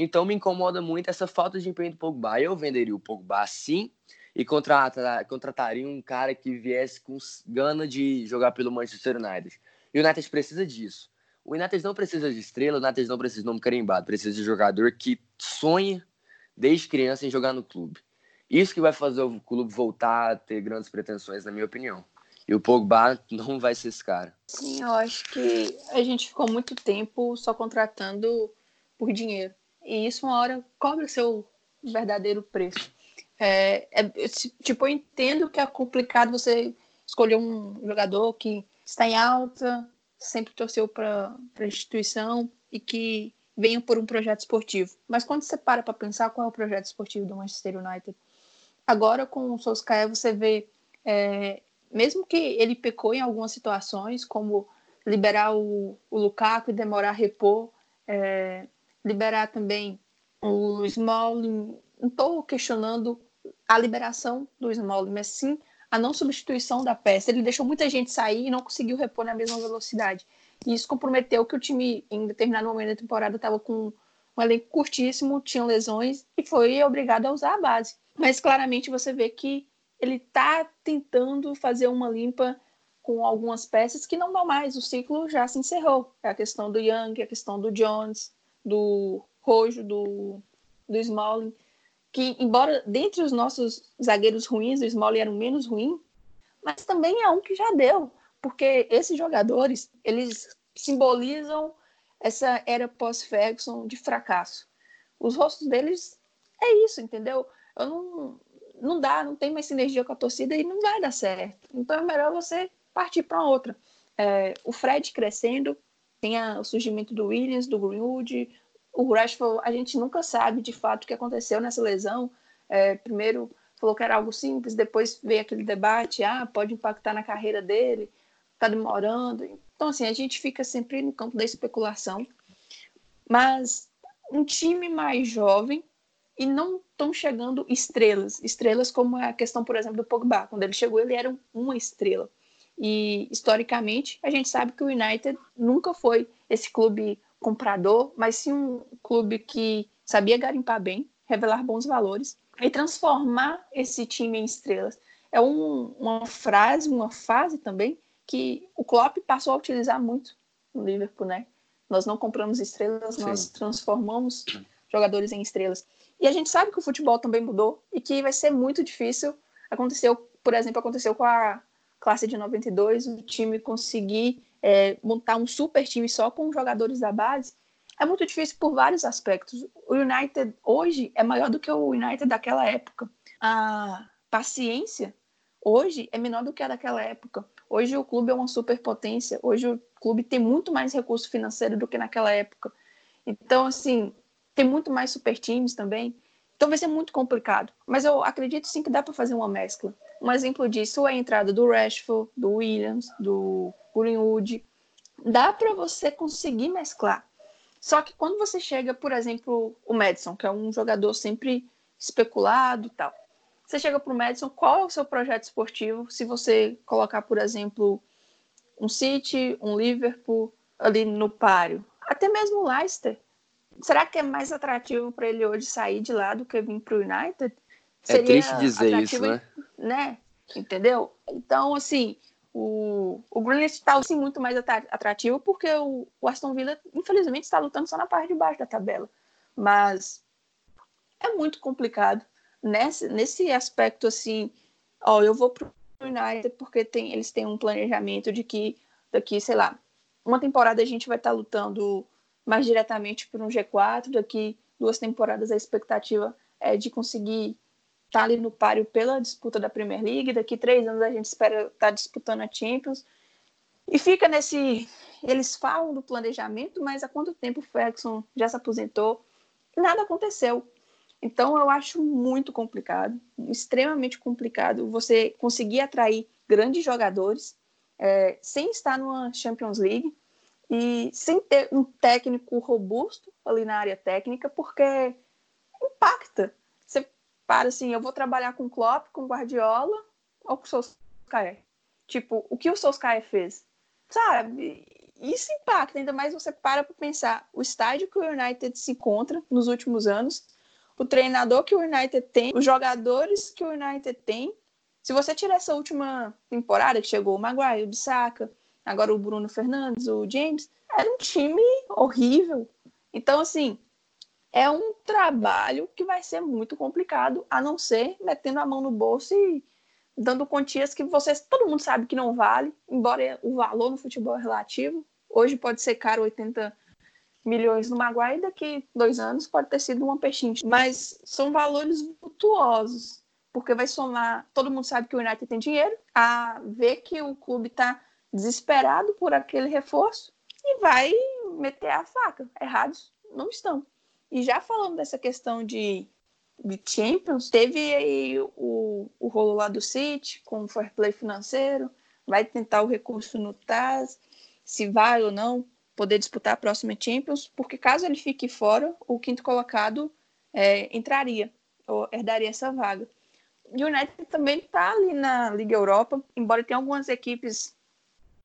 Então me incomoda muito essa falta de empenho do Pogba. Eu venderia o Pogba sim e contratar, contrataria um cara que viesse com gana de jogar pelo Manchester United. E o United precisa disso. O United não precisa de estrela, o United não precisa de nome carimbado, precisa de jogador que sonha desde criança em jogar no clube. Isso que vai fazer o clube voltar a ter grandes pretensões, na minha opinião. E o Pogba não vai ser esse cara. Sim, eu acho que a gente ficou muito tempo só contratando por dinheiro. E isso uma hora cobra seu verdadeiro preço. É, é, tipo, eu entendo que é complicado você escolher um jogador que está em alta, sempre torceu para a instituição e que venha por um projeto esportivo. Mas quando você para para pensar qual é o projeto esportivo do Manchester United, agora com o Solskjaer você vê é, mesmo que ele pecou em algumas situações, como liberar o, o Lukaku e demorar a repor, é, liberar também o Smalling. Não estou questionando a liberação do Smalling, mas sim a não substituição da peça. Ele deixou muita gente sair e não conseguiu repor na mesma velocidade. E isso comprometeu que o time, em determinado momento da temporada, estava com um elenco curtíssimo, tinha lesões e foi obrigado a usar a base. Mas claramente você vê que ele está tentando fazer uma limpa com algumas peças que não dão mais. O ciclo já se encerrou. É a questão do Young, a questão do Jones, do Rojo, do, do Smalling. Que, embora dentre os nossos zagueiros ruins, o Smalling era o menos ruim, mas também é um que já deu. Porque esses jogadores, eles simbolizam essa era pós-Ferguson de fracasso. Os rostos deles é isso, entendeu? Eu não, não dá, não tem mais sinergia com a torcida e não vai dar certo. Então é melhor você partir para outra. É, o Fred crescendo, tem a, o surgimento do Williams, do Greenwood, o Rashford, a gente nunca sabe de fato o que aconteceu nessa lesão. É, primeiro falou que era algo simples, depois veio aquele debate, ah, pode impactar na carreira dele, tá demorando. Então, assim, a gente fica sempre no campo da especulação. Mas um time mais jovem e não estão chegando estrelas. Estrelas como a questão, por exemplo, do Pogba. Quando ele chegou, ele era uma estrela. E, historicamente, a gente sabe que o United nunca foi esse clube comprador, mas sim um clube que sabia garimpar bem, revelar bons valores e transformar esse time em estrelas. É um, uma frase, uma fase também que o Klopp passou a utilizar muito no Liverpool, né? Nós não compramos estrelas, sim. nós transformamos jogadores em estrelas. E a gente sabe que o futebol também mudou e que vai ser muito difícil. Aconteceu, por exemplo, aconteceu com a classe de 92, o time conseguir é, montar um super time só com jogadores da base. É muito difícil por vários aspectos. O United hoje é maior do que o United daquela época. A paciência hoje é menor do que a daquela época. Hoje o clube é uma superpotência. Hoje o clube tem muito mais recurso financeiro do que naquela época. Então, assim, tem muito mais super times também. Então vai ser muito complicado. Mas eu acredito sim que dá para fazer uma mescla. Um exemplo disso é a entrada do Rashford, do Williams, do Greenwood. Dá para você conseguir mesclar. Só que quando você chega, por exemplo, o Madison, que é um jogador sempre especulado e tal. Você chega para o Madison, qual é o seu projeto esportivo? Se você colocar, por exemplo, um City, um Liverpool ali no páreo, até mesmo o Leicester, será que é mais atrativo para ele hoje sair de lá do que vir para o United? É Seria é triste dizer isso, né? né? Entendeu? Então, assim, o, o Grealish está assim, muito mais atrativo porque o, o Aston Villa, infelizmente, está lutando só na parte de baixo da tabela. Mas é muito complicado nesse, nesse aspecto, assim, ó, eu vou para o United porque tem, eles têm um planejamento de que daqui, sei lá, uma temporada a gente vai estar tá lutando mais diretamente por um G4. Daqui duas temporadas a expectativa é de conseguir estar tá ali no páreo pela disputa da Premier League. Daqui três anos a gente espera estar tá disputando a Champions. E fica nesse. Eles falam do planejamento, mas há quanto tempo o Ferguson já se aposentou? Nada aconteceu. Então eu acho muito complicado, extremamente complicado você conseguir atrair grandes jogadores é, sem estar numa Champions League e sem ter um técnico robusto ali na área técnica, porque impacta. Para assim, eu vou trabalhar com Klopp, com Guardiola ou com Solskjaer. Tipo, o que o Solskjaer fez? Sabe? isso impacta, ainda mais você para para pensar o estádio que o United se encontra nos últimos anos, o treinador que o United tem, os jogadores que o United tem. Se você tirar essa última temporada que chegou o Maguire, o Bissaka, agora o Bruno Fernandes, o James, era um time horrível. Então, assim, é um trabalho que vai ser muito complicado, a não ser metendo a mão no bolso e dando quantias que vocês, todo mundo sabe que não vale, embora o valor no futebol é relativo. Hoje pode ser caro 80 milhões no Maguire, daqui dois anos pode ter sido uma pechincha. Mas são valores vultuosos, porque vai somar. Todo mundo sabe que o United tem dinheiro, a ver que o clube está desesperado por aquele reforço e vai meter a faca. Errados não estão. E já falando dessa questão de de Champions, teve aí o, o rolo lá do City com o fair play financeiro, vai tentar o recurso no TAS, se vai ou não poder disputar a próxima Champions, porque caso ele fique fora, o quinto colocado é, entraria, ou herdaria essa vaga. E o United também está ali na Liga Europa, embora tenha algumas equipes,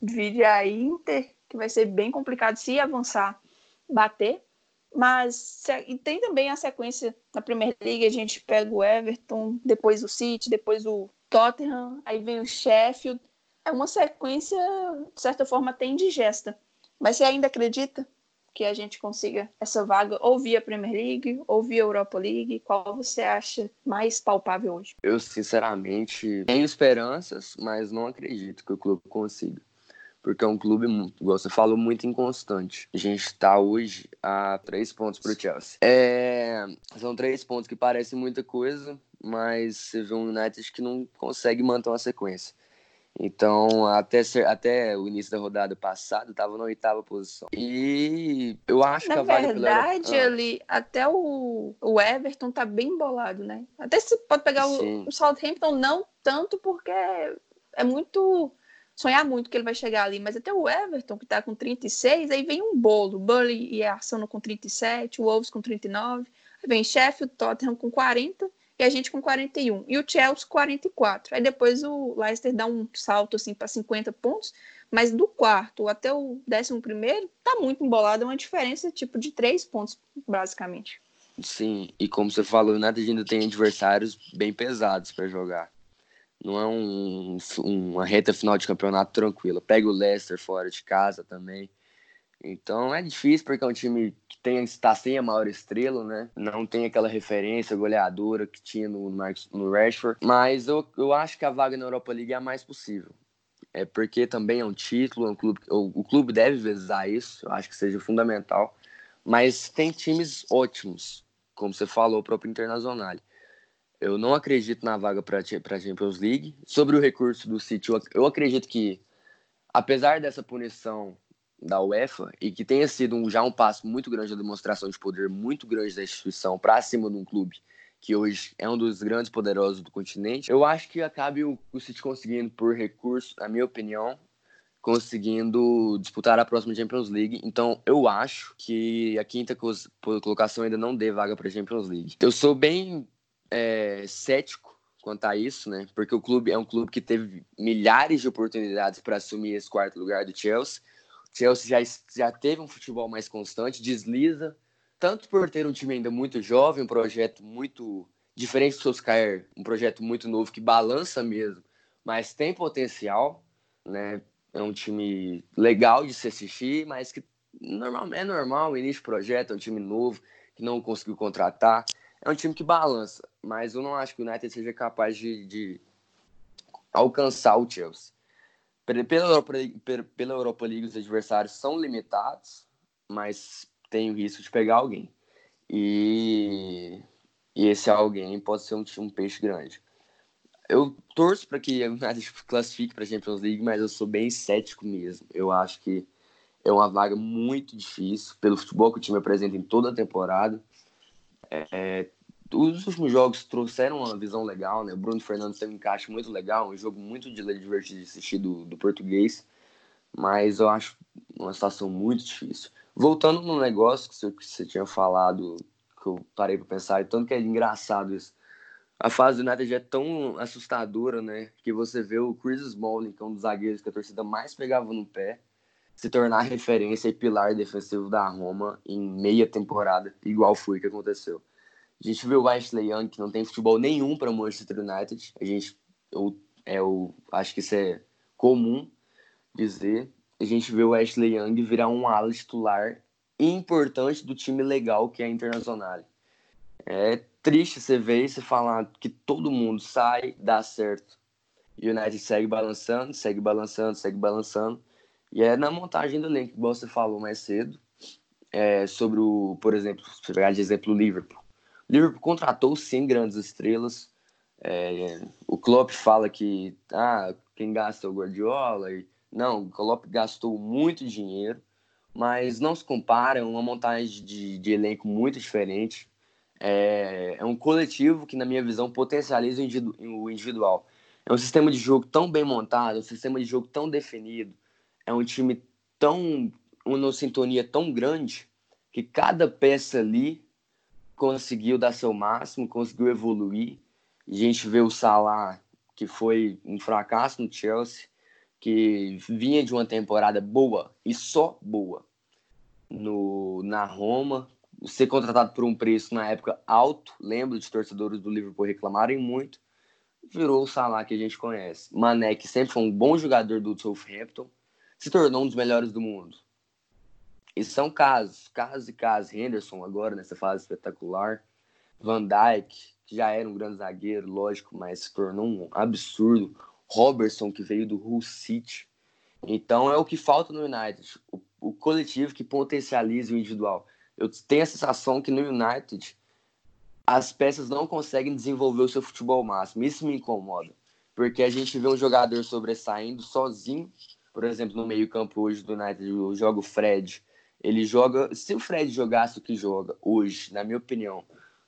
viria a Inter, que vai ser bem complicado se avançar, bater, mas e tem também a sequência na Premier League, a gente pega o Everton, depois o City, depois o Tottenham, aí vem o Sheffield. É uma sequência, de certa forma, até indigesta. Mas você ainda acredita que a gente consiga essa vaga ou via Premier League ou via Europa League? Qual você acha mais palpável hoje? Eu, sinceramente, tenho esperanças, mas não acredito que o clube consiga porque é um clube, igual você falou, muito inconstante. A gente está hoje a três pontos para o Chelsea. É, são três pontos que parecem muita coisa, mas você vê um United que não consegue manter uma sequência. Então, até, ser, até o início da rodada passada, estava na oitava posição. E eu acho na que a vaga verdade, pela... ali, até o, o Everton tá bem embolado, né? Até se pode pegar o, o Southampton, não tanto, porque é muito sonhar muito que ele vai chegar ali, mas até o Everton, que está com 36, aí vem um bolo. Burley e Arsenal com 37, o Wolves com 39, aí vem Sheffield, Tottenham com 40 e a gente com 41. E o Chelsea 44. Aí depois o Leicester dá um salto assim para 50 pontos, mas do quarto até o décimo primeiro tá muito embolado, é uma diferença tipo de 3 pontos, basicamente. Sim, e como você falou, nada ainda tem adversários bem pesados para jogar. Não é um, uma reta final de campeonato tranquila. Pega o Leicester fora de casa também. Então é difícil porque é um time que tem, está sem a maior estrela, né? Não tem aquela referência goleadora que tinha no, no Rashford. Mas eu, eu acho que a vaga na Europa League é a mais possível. É porque também é um título, é um clube, o, o clube deve visar isso, eu acho que seja fundamental. Mas tem times ótimos, como você falou, o próprio Internacional. Eu não acredito na vaga para a Champions League. Sobre o recurso do City, eu acredito que, apesar dessa punição da UEFA e que tenha sido um, já um passo muito grande, a demonstração de poder muito grande da instituição para cima de um clube que hoje é um dos grandes poderosos do continente, eu acho que acabe o, o City conseguindo, por recurso, na minha opinião, conseguindo disputar a próxima Champions League. Então, eu acho que a quinta colocação ainda não dê vaga para a Champions League. Eu sou bem é, cético quanto a isso, né? Porque o clube é um clube que teve milhares de oportunidades para assumir esse quarto lugar do Chelsea. O Chelsea já, já teve um futebol mais constante, desliza, tanto por ter um time ainda muito jovem, um projeto muito diferente do Solskjaer, um projeto muito novo que balança mesmo, mas tem potencial, né? É um time legal de se assistir, mas que normal, é normal, início de projeto, é um time novo que não conseguiu contratar é um time que balança, mas eu não acho que o United seja capaz de, de alcançar o Chelsea. Pela Europa, pela Europa League, os adversários são limitados, mas tem o risco de pegar alguém. E, e esse alguém pode ser um, um peixe grande. Eu torço para que o United classifique para a Champions League, mas eu sou bem cético mesmo. Eu acho que é uma vaga muito difícil pelo futebol que o time apresenta em toda a temporada. É, os últimos jogos trouxeram uma visão legal, né? O Bruno Fernandes teve um encaixe muito legal, um jogo muito divertido de assistir do, do português, mas eu acho uma situação muito difícil. Voltando no negócio que você, que você tinha falado, que eu parei para pensar, e tanto que é engraçado isso. A fase do United é tão assustadora, né? Que você vê o Chris Smalling, que é um dos zagueiros que a torcida mais pegava no pé, se tornar referência e pilar defensivo da Roma em meia temporada, igual foi que aconteceu. A gente viu o Ashley Young, que não tem futebol nenhum para o Manchester United. A gente, eu, é, eu acho que isso é comum dizer. A gente vê o Ashley Young virar um ala titular importante do time legal que é a Internacional. É triste você ver e falar que todo mundo sai, dá certo. United segue balançando, segue balançando, segue balançando. E é na montagem do elenco, igual você falou mais cedo, é, sobre o, por exemplo, se pegar de exemplo o Liverpool. O Liverpool contratou 100 grandes estrelas. É, o Klopp fala que ah, quem gasta é o Guardiola. E, não, o Klopp gastou muito dinheiro, mas não se compara, é uma montagem de, de elenco muito diferente. É, é, um coletivo que, na minha visão, potencializa o individual. É um sistema de jogo tão bem montado, um sistema de jogo tão definido, é um time tão uma sintonia tão grande que cada peça ali conseguiu dar seu máximo, conseguiu evoluir. A gente vê o Salah, que foi um fracasso no Chelsea, que vinha de uma temporada boa e só boa no, na Roma, ser contratado por um preço na época alto, lembro de torcedores do Liverpool reclamarem muito, virou o Salah que a gente conhece. Mané, que sempre foi um bom jogador do Southampton, se tornou um dos melhores do mundo. E são casos, casos e casos. Henderson agora nessa fase espetacular. Van Dijk, que já era um grande zagueiro, lógico, mas se tornou um absurdo. Robertson, que veio do Hull City. Então é o que falta no United. O, o coletivo que potencializa o individual. Eu tenho a sensação que no United as peças não conseguem desenvolver o seu futebol máximo. Isso me incomoda. Porque a gente vê um jogador sobressaindo sozinho por exemplo, no meio-campo hoje do United, eu jogo o Fred. Ele joga. Se o Fred jogasse o que joga hoje, na minha opinião,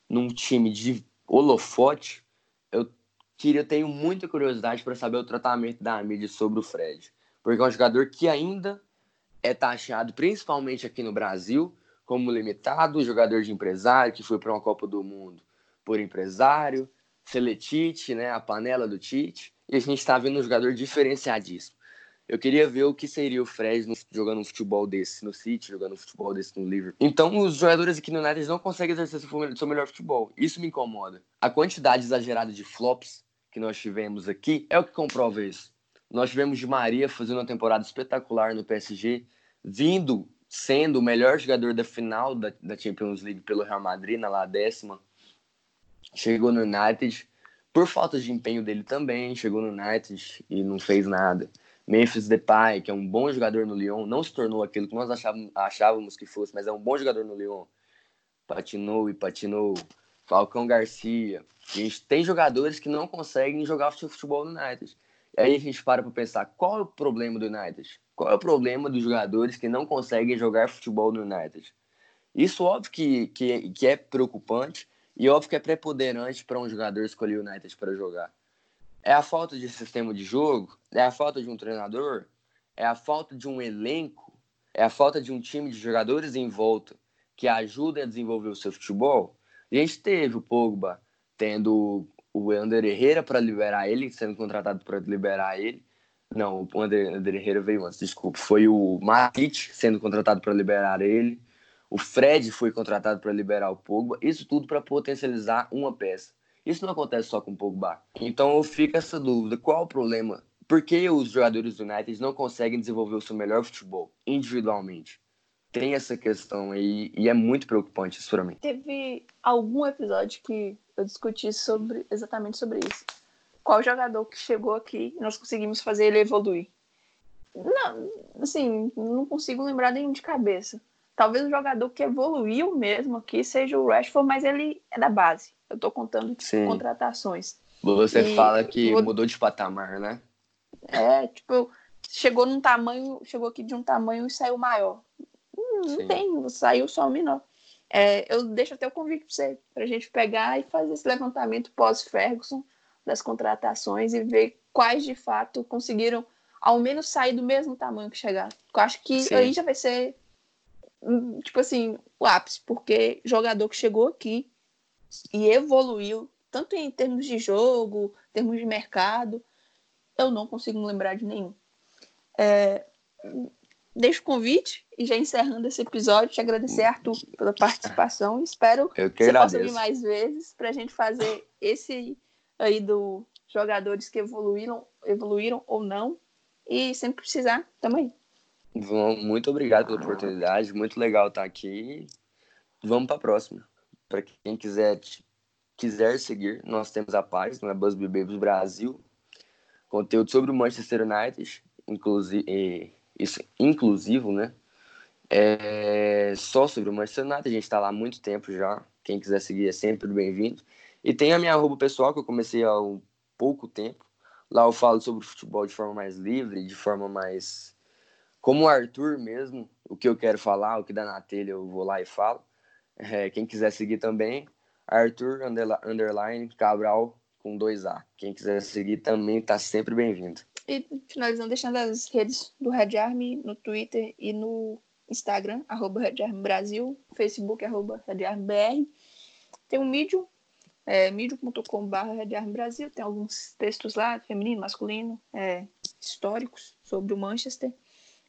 num time de holofote, eu queria, tenho muita curiosidade para saber o tratamento da mídia sobre o Fred. Porque é um jogador que ainda é taxado, principalmente aqui no Brasil, como limitado, jogador de empresário, que foi para uma Copa do Mundo por empresário, Seletite, né, a panela do Tite, e a gente está vendo um jogador diferenciadíssimo. Eu queria ver o que seria o Fred jogando um futebol desse no City, jogando um futebol desse no Liverpool. Então, os jogadores aqui no United não conseguem exercer seu melhor futebol. Isso me incomoda. A quantidade exagerada de flops que nós tivemos aqui é o que comprova isso. Nós tivemos de Maria fazendo uma temporada espetacular no PSG, vindo sendo o melhor jogador da final da, da Champions League pelo Real Madrid, na lá décima. Chegou no United, por falta de empenho dele também, chegou no United e não fez nada. Memphis Depay, que é um bom jogador no Lyon, não se tornou aquilo que nós achávamos, que fosse, mas é um bom jogador no Lyon. Patinou e patinou. Falcão Garcia. A gente tem jogadores que não conseguem jogar futebol no United. E aí a gente para para pensar, qual é o problema do United? Qual é o problema dos jogadores que não conseguem jogar futebol no United? Isso, óbvio, que, que, que é preocupante e óbvio que é preponderante para um jogador escolher o United para jogar. É a falta de sistema de jogo? É a falta de um treinador? É a falta de um elenco? É a falta de um time de jogadores em volta que ajuda a desenvolver o seu futebol? A gente teve o Pogba tendo o Ander Herrera para liberar ele, sendo contratado para liberar ele. Não, o Ander, Ander Herrera veio antes, desculpa. Foi o Matic sendo contratado para liberar ele. O Fred foi contratado para liberar o Pogba. Isso tudo para potencializar uma peça. Isso não acontece só com o Pogba. Então fica essa dúvida: qual o problema? Por que os jogadores do United não conseguem desenvolver o seu melhor futebol individualmente? Tem essa questão aí e é muito preocupante isso para mim. Teve algum episódio que eu discuti sobre exatamente sobre isso. Qual jogador que chegou aqui e nós conseguimos fazer ele evoluir? Não, assim, não consigo lembrar nenhum de cabeça. Talvez o jogador que evoluiu mesmo aqui seja o Rashford, mas ele é da base. Eu estou contando tipo, contratações. Você e fala que vou... mudou de patamar, né? É, tipo, chegou num tamanho, chegou aqui de um tamanho e saiu maior. Hum, não tem, saiu só o menor. É, eu deixo até o convite para você, para a gente pegar e fazer esse levantamento pós-Ferguson das contratações e ver quais de fato conseguiram ao menos sair do mesmo tamanho que chegaram. Eu acho que Sim. aí já vai ser, tipo assim, o ápice, porque jogador que chegou aqui e evoluiu, tanto em termos de jogo, termos de mercado, eu não consigo me lembrar de nenhum. É, deixo o convite e já encerrando esse episódio, te agradecer, Arthur, pela participação. Espero que que você possa vir mais vezes para a gente fazer esse aí do jogadores que evoluíram, evoluíram ou não. E sempre precisar, também. Vão- Muito obrigado pela oportunidade, muito legal estar aqui. Vamos para a próxima. Para quem quiser quiser seguir, nós temos a página, a Busby Babies Brasil, conteúdo sobre o Manchester United, inclusive isso inclusivo, né? É só sobre o Manchester United, a gente está lá há muito tempo já. Quem quiser seguir é sempre bem-vindo. E tem a minha arroba pessoal que eu comecei há um pouco tempo. Lá eu falo sobre futebol de forma mais livre, de forma mais como o Arthur mesmo, o que eu quero falar, o que dá na telha, eu vou lá e falo. É, quem quiser seguir também, Arthur underline Cabral com dois A. Quem quiser seguir também tá sempre bem-vindo. E finalizando, deixando as redes do Red Army no Twitter e no Instagram, arroba Red Army Brasil, Facebook, arroba Red Army BR. Tem um Medium, é, medium.com.br Brasil, tem alguns textos lá, feminino, masculino, é, históricos sobre o Manchester.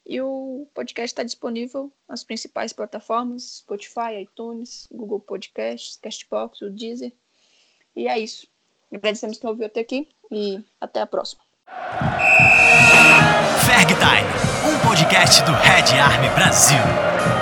E o podcast está disponível nas principais plataformas, Spotify, iTunes, Google Podcasts, Castbox, o Deezer. E é isso. Agradecemos quem ouviu até aqui e até a próxima. Ferg Time, um podcast do Red Army Brasil.